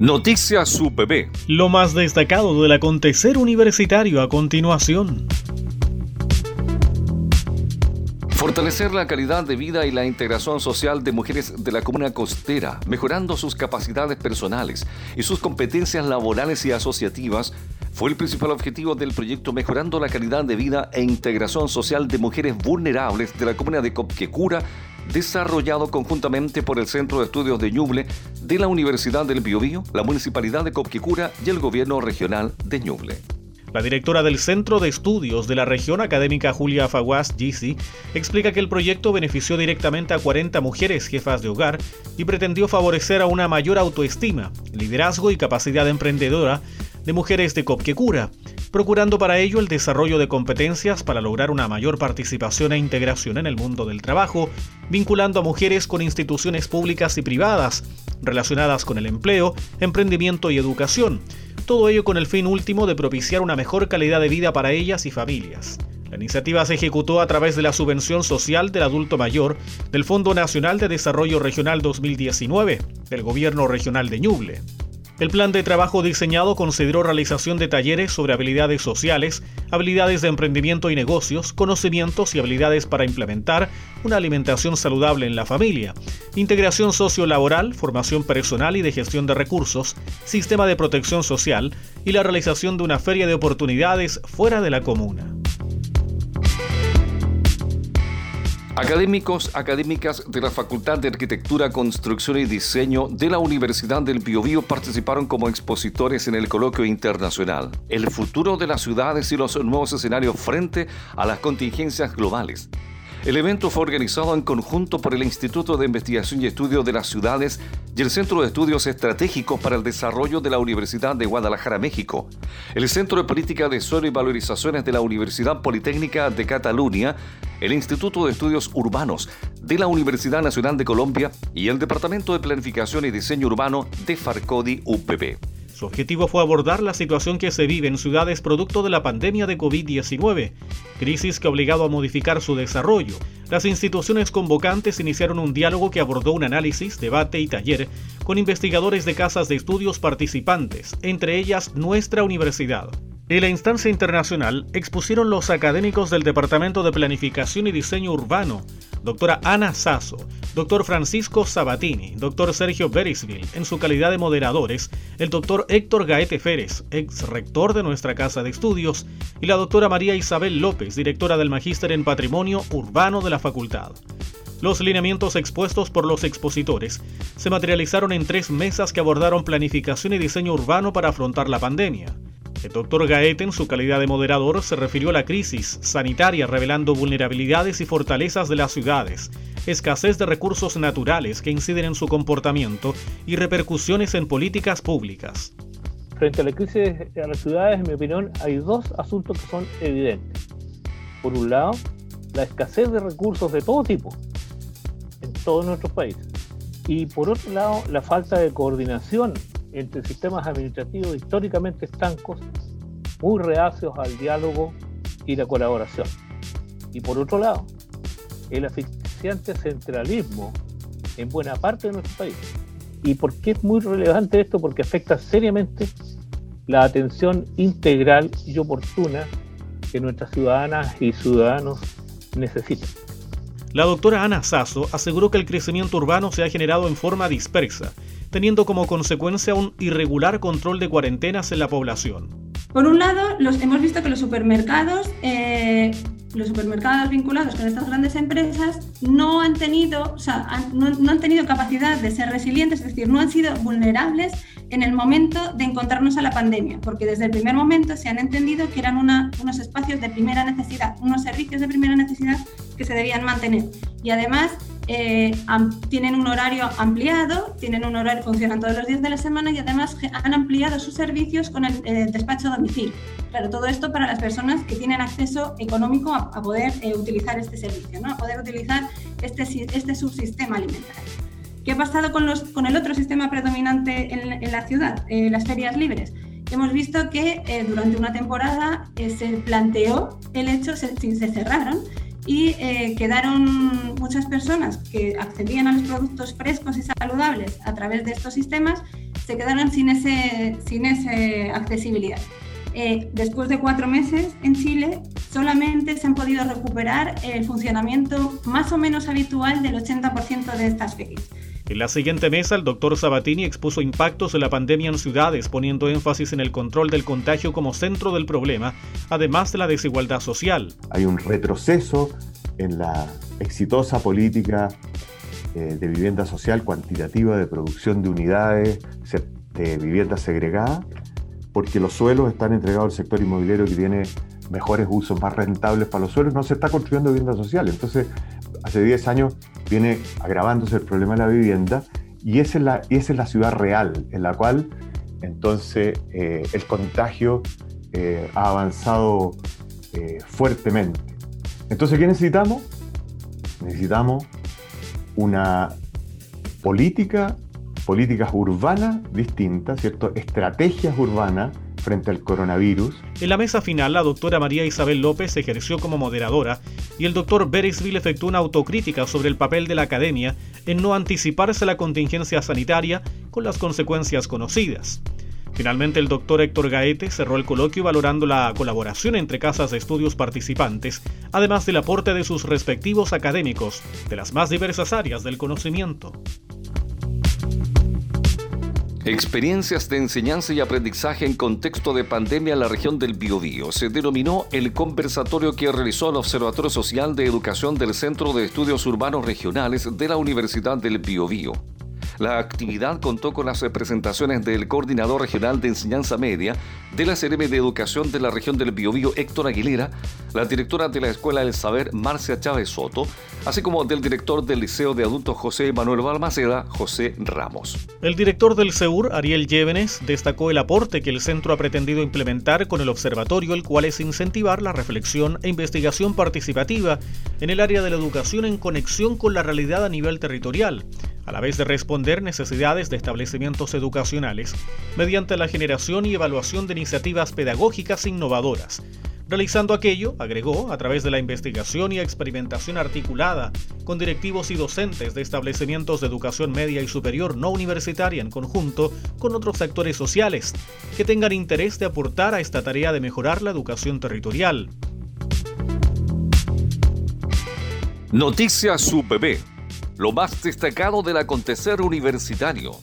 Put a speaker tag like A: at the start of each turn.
A: Noticias UPB.
B: Lo más destacado del acontecer universitario a continuación.
A: Fortalecer la calidad de vida y la integración social de mujeres de la comuna costera, mejorando sus capacidades personales y sus competencias laborales y asociativas, fue el principal objetivo del proyecto Mejorando la calidad de vida e integración social de mujeres vulnerables de la comuna de Copquecura desarrollado conjuntamente por el Centro de Estudios de Ñuble de la Universidad del Biobío, la Municipalidad de Copquicura y el Gobierno Regional de Ñuble.
B: La directora del Centro de Estudios de la Región Académica Julia Faguas Gisi explica que el proyecto benefició directamente a 40 mujeres jefas de hogar y pretendió favorecer a una mayor autoestima, liderazgo y capacidad emprendedora de mujeres de Copquecura, procurando para ello el desarrollo de competencias para lograr una mayor participación e integración en el mundo del trabajo, vinculando a mujeres con instituciones públicas y privadas relacionadas con el empleo, emprendimiento y educación, todo ello con el fin último de propiciar una mejor calidad de vida para ellas y familias. La iniciativa se ejecutó a través de la subvención social del adulto mayor del Fondo Nacional de Desarrollo Regional 2019 del Gobierno Regional de Ñuble. El plan de trabajo diseñado consideró realización de talleres sobre habilidades sociales, habilidades de emprendimiento y negocios, conocimientos y habilidades para implementar una alimentación saludable en la familia, integración sociolaboral, formación personal y de gestión de recursos, sistema de protección social y la realización de una feria de oportunidades fuera de la comuna.
A: Académicos, académicas de la Facultad de Arquitectura, Construcción y Diseño de la Universidad del Biobío participaron como expositores en el coloquio internacional El futuro de las ciudades y los nuevos escenarios frente a las contingencias globales. El evento fue organizado en conjunto por el Instituto de Investigación y Estudio de las Ciudades y el Centro de Estudios Estratégicos para el Desarrollo de la Universidad de Guadalajara, México, el Centro de Política de Suelo y Valorizaciones de la Universidad Politécnica de Cataluña, el Instituto de Estudios Urbanos de la Universidad Nacional de Colombia y el Departamento de Planificación y Diseño Urbano de Farcodi UPB.
B: Su objetivo fue abordar la situación que se vive en ciudades producto de la pandemia de COVID-19, crisis que ha obligado a modificar su desarrollo. Las instituciones convocantes iniciaron un diálogo que abordó un análisis, debate y taller con investigadores de casas de estudios participantes, entre ellas nuestra universidad. En la instancia internacional expusieron los académicos del Departamento de Planificación y Diseño Urbano, doctora Ana Sasso, doctor Francisco Sabatini, doctor Sergio Berisville, en su calidad de moderadores, el doctor Héctor Gaete Férez, ex rector de nuestra Casa de Estudios, y la doctora María Isabel López, directora del Magíster en Patrimonio Urbano de la Facultad. Los lineamientos expuestos por los expositores se materializaron en tres mesas que abordaron planificación y diseño urbano para afrontar la pandemia el doctor Gaete, en su calidad de moderador, se refirió a la crisis sanitaria revelando vulnerabilidades y fortalezas de las ciudades, escasez de recursos naturales que inciden en su comportamiento y repercusiones en políticas públicas.
C: Frente a la crisis de las ciudades, en mi opinión, hay dos asuntos que son evidentes. Por un lado, la escasez de recursos de todo tipo en todos nuestros países. Y por otro lado, la falta de coordinación entre sistemas administrativos históricamente estancos, muy reacios al diálogo y la colaboración. Y por otro lado, el asfixiante centralismo en buena parte de nuestro país. ¿Y por qué es muy relevante esto? Porque afecta seriamente la atención integral y oportuna que nuestras ciudadanas y ciudadanos necesitan.
B: La doctora Ana Sasso aseguró que el crecimiento urbano se ha generado en forma dispersa teniendo como consecuencia un irregular control de cuarentenas en la población.
D: Por un lado, los, hemos visto que los supermercados, eh, los supermercados vinculados con estas grandes empresas no han tenido, o sea, no, han tenido capacidad de ser resilientes, es decir, no han sido vulnerables en el momento de encontrarnos a la pandemia, porque desde el primer momento se han entendido que eran unos espacios de primera necesidad, unos servicios de primera necesidad que se debían mantener. Y además eh, tienen un horario ampliado, tienen un horario, funcionan todos los días de la semana y además han ampliado sus servicios con el eh, despacho a domicilio. Claro, todo esto para las personas que tienen acceso económico a, poder eh, utilizar este servicio, ¿no? a poder utilizar este, este subsistema alimentario. ¿Qué ha pasado con, los, con el otro sistema predominante en, la ciudad, las ferias libres? Hemos visto que durante una temporada se planteó el hecho, se, se cerraron y eh, quedaron muchas personas que accedían a los productos frescos y saludables a través de estos sistemas se quedaron sin ese, sin ese accesibilidad. Eh, después de cuatro meses en Chile, solamente se han podido recuperar el funcionamiento más o menos habitual del 80% de estas FECIs.
B: En la siguiente mesa, el doctor Sabatini expuso impactos de la pandemia en ciudades, poniendo énfasis en el control del contagio como centro del problema, además de la desigualdad social.
E: Hay un retroceso en la exitosa política eh, de vivienda social cuantitativa de producción de unidades de vivienda segregada porque los suelos están entregados al sector inmobiliario que tiene mejores usos, más rentables para los suelos, no se está construyendo vivienda social. Entonces, hace 10 años viene agravándose el problema de la vivienda y esa es la, esa es la ciudad real en la cual entonces eh, el contagio eh, ha avanzado eh, fuertemente. Entonces, ¿qué necesitamos? Necesitamos una política políticas urbanas distintas, ¿cierto? estrategias urbanas frente al coronavirus.
B: En la mesa final, la doctora María Isabel López ejerció como moderadora y el doctor Beresville efectuó una autocrítica sobre el papel de la academia en no anticiparse a la contingencia sanitaria con las consecuencias conocidas. Finalmente, el doctor Héctor Gaete cerró el coloquio valorando la colaboración entre casas de estudios participantes, además del aporte de sus respectivos académicos de las más diversas áreas del conocimiento.
A: Experiencias de enseñanza y aprendizaje en contexto de pandemia en la región del Biobío. Se denominó el conversatorio que realizó el Observatorio Social de Educación del Centro de Estudios Urbanos Regionales de la Universidad del Biobío. La actividad contó con las presentaciones del coordinador regional de enseñanza media de la CRM de Educación de la región del Biobío, Héctor Aguilera, la directora de la Escuela del Saber, Marcia Chávez Soto, así como del director del Liceo de Adultos José Manuel Balmaceda, José Ramos.
B: El director del SEUR, Ariel Llévenes, destacó el aporte que el centro ha pretendido implementar con el observatorio, el cual es incentivar la reflexión e investigación participativa en el área de la educación en conexión con la realidad a nivel territorial a la vez de responder necesidades de establecimientos educacionales mediante la generación y evaluación de iniciativas pedagógicas innovadoras, realizando aquello, agregó, a través de la investigación y experimentación articulada con directivos y docentes de establecimientos de educación media y superior no universitaria en conjunto con otros sectores sociales que tengan interés de aportar a esta tarea de mejorar la educación territorial.
A: Noticias UPB lo más destacado del acontecer universitario.